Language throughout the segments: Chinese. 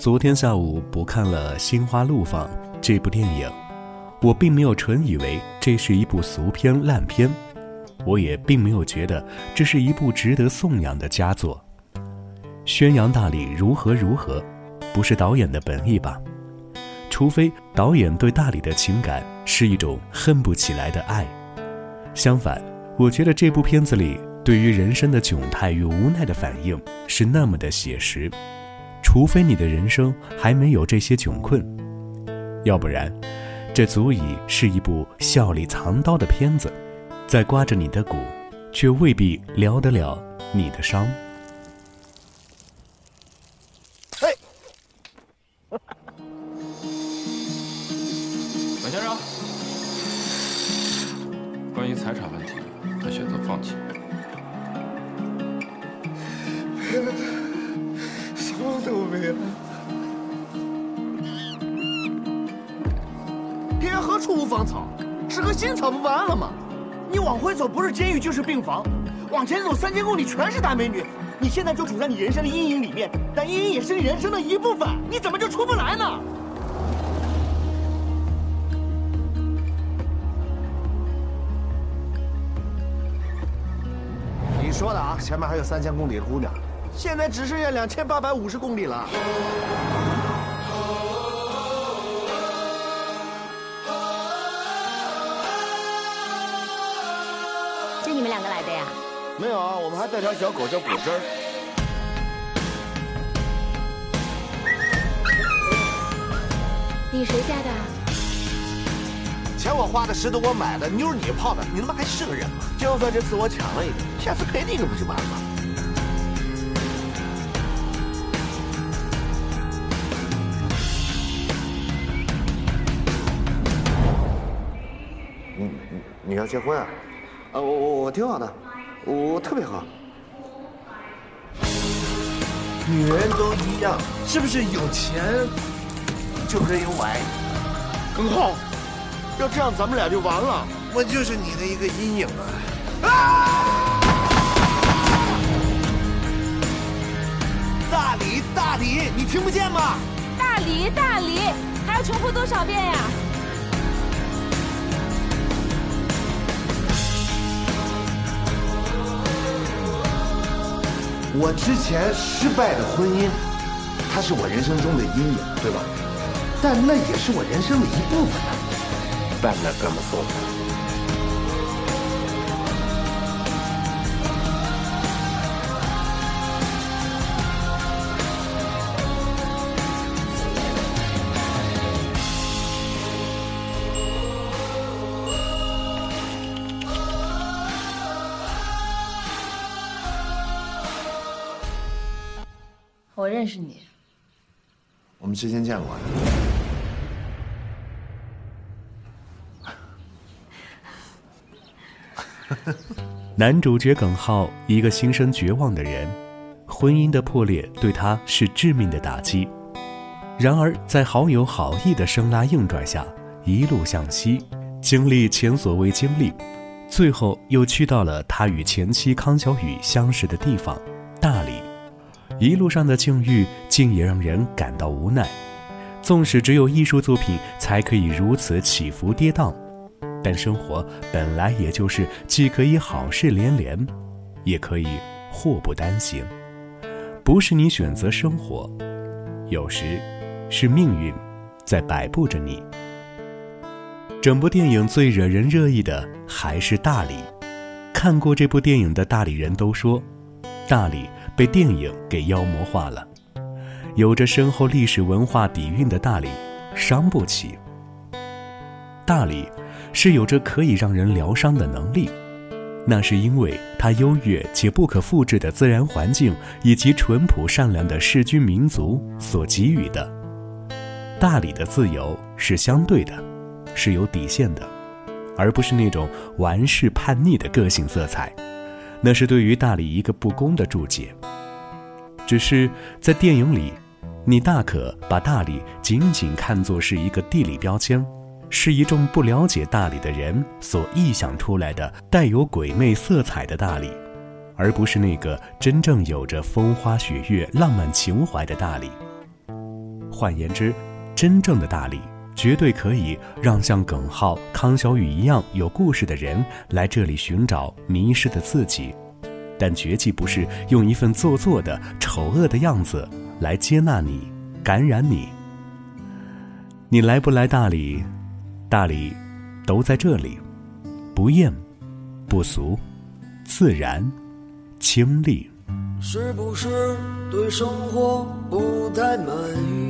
昨天下午不看了《心花怒放》这部电影，我并没有纯以为这是一部俗片烂片，我也并没有觉得这是一部值得颂扬的佳作。宣扬大理如何如何，不是导演的本意吧？除非导演对大理的情感是一种恨不起来的爱。相反，我觉得这部片子里对于人生的窘态与无奈的反应是那么的写实。除非你的人生还没有这些窘困，要不然，这足以是一部笑里藏刀的片子，在刮着你的骨，却未必疗得了你的伤。嘿，马先生，关于财产问题，他选择放弃。天何处无芳草？吃颗新草不完了吗？你往回走不是监狱就是病房，往前走三千公里全是大美女。你现在就处在你人生的阴影里面，但阴影也是你人生的一部分，你怎么就出不来呢？你说的啊，前面还有三千公里的姑娘。现在只剩下两千八百五十公里了。就你们两个来的呀？没有啊，我们还带条小狗叫果汁儿。你谁家的？钱我花的，石头我买的，妞你泡的，你他妈还是个人吗？就算这次我抢了一个，下次赔你一个不就完了吗？你你你要结婚啊？啊，我我我挺好的，我特别好。女人都一样，是不是有钱就可以有爱？更好。要这样，咱们俩就完了。我就是你的一个阴影啊！啊！大理，大理，你听不见吗？大理，大理，还要重复多少遍呀？我之前失败的婚姻，它是我人生中的阴影，对吧？但那也是我人生的一部分呢。办了这么做。我认识你，我们之前见过。男主角耿浩，一个心生绝望的人，婚姻的破裂对他是致命的打击。然而，在好友好意的生拉硬拽下，一路向西，经历前所未经历，最后又去到了他与前妻康小雨相识的地方——大理。一路上的境遇，竟也让人感到无奈。纵使只有艺术作品才可以如此起伏跌宕，但生活本来也就是既可以好事连连，也可以祸不单行。不是你选择生活，有时是命运在摆布着你。整部电影最惹人热议的还是大理。看过这部电影的大理人都说，大理。被电影给妖魔化了，有着深厚历史文化底蕴的大理，伤不起。大理是有着可以让人疗伤的能力，那是因为它优越且不可复制的自然环境以及淳朴善良的世居民族所给予的。大理的自由是相对的，是有底线的，而不是那种玩世叛逆的个性色彩。那是对于大理一个不公的注解。只是在电影里，你大可把大理仅仅看作是一个地理标签，是一众不了解大理的人所臆想出来的带有鬼魅色彩的大理，而不是那个真正有着风花雪月、浪漫情怀的大理。换言之，真正的大理绝对可以让像耿浩、康小雨一样有故事的人来这里寻找迷失的自己，但绝技不是用一份做作的丑恶的样子来接纳你、感染你。你来不来大理？大理都在这里，不艳，不俗，自然，清丽。是不是对生活不太满意？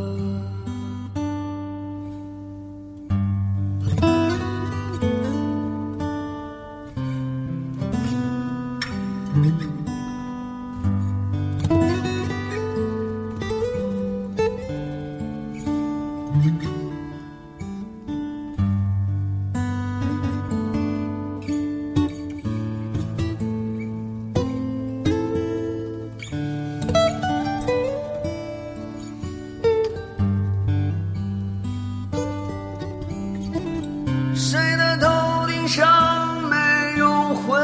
有灰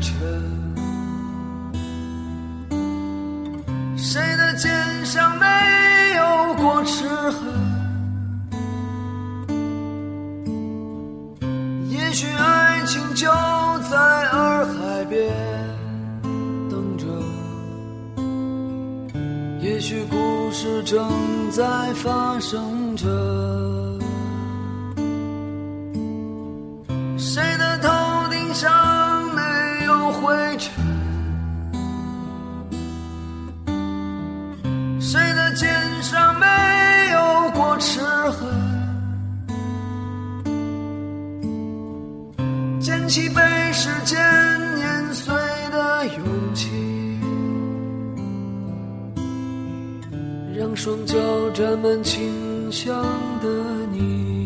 尘？谁的肩上没有过齿痕？也许爱情就在洱海边等着，也许故事正在发生着。让双脚沾满清香的你。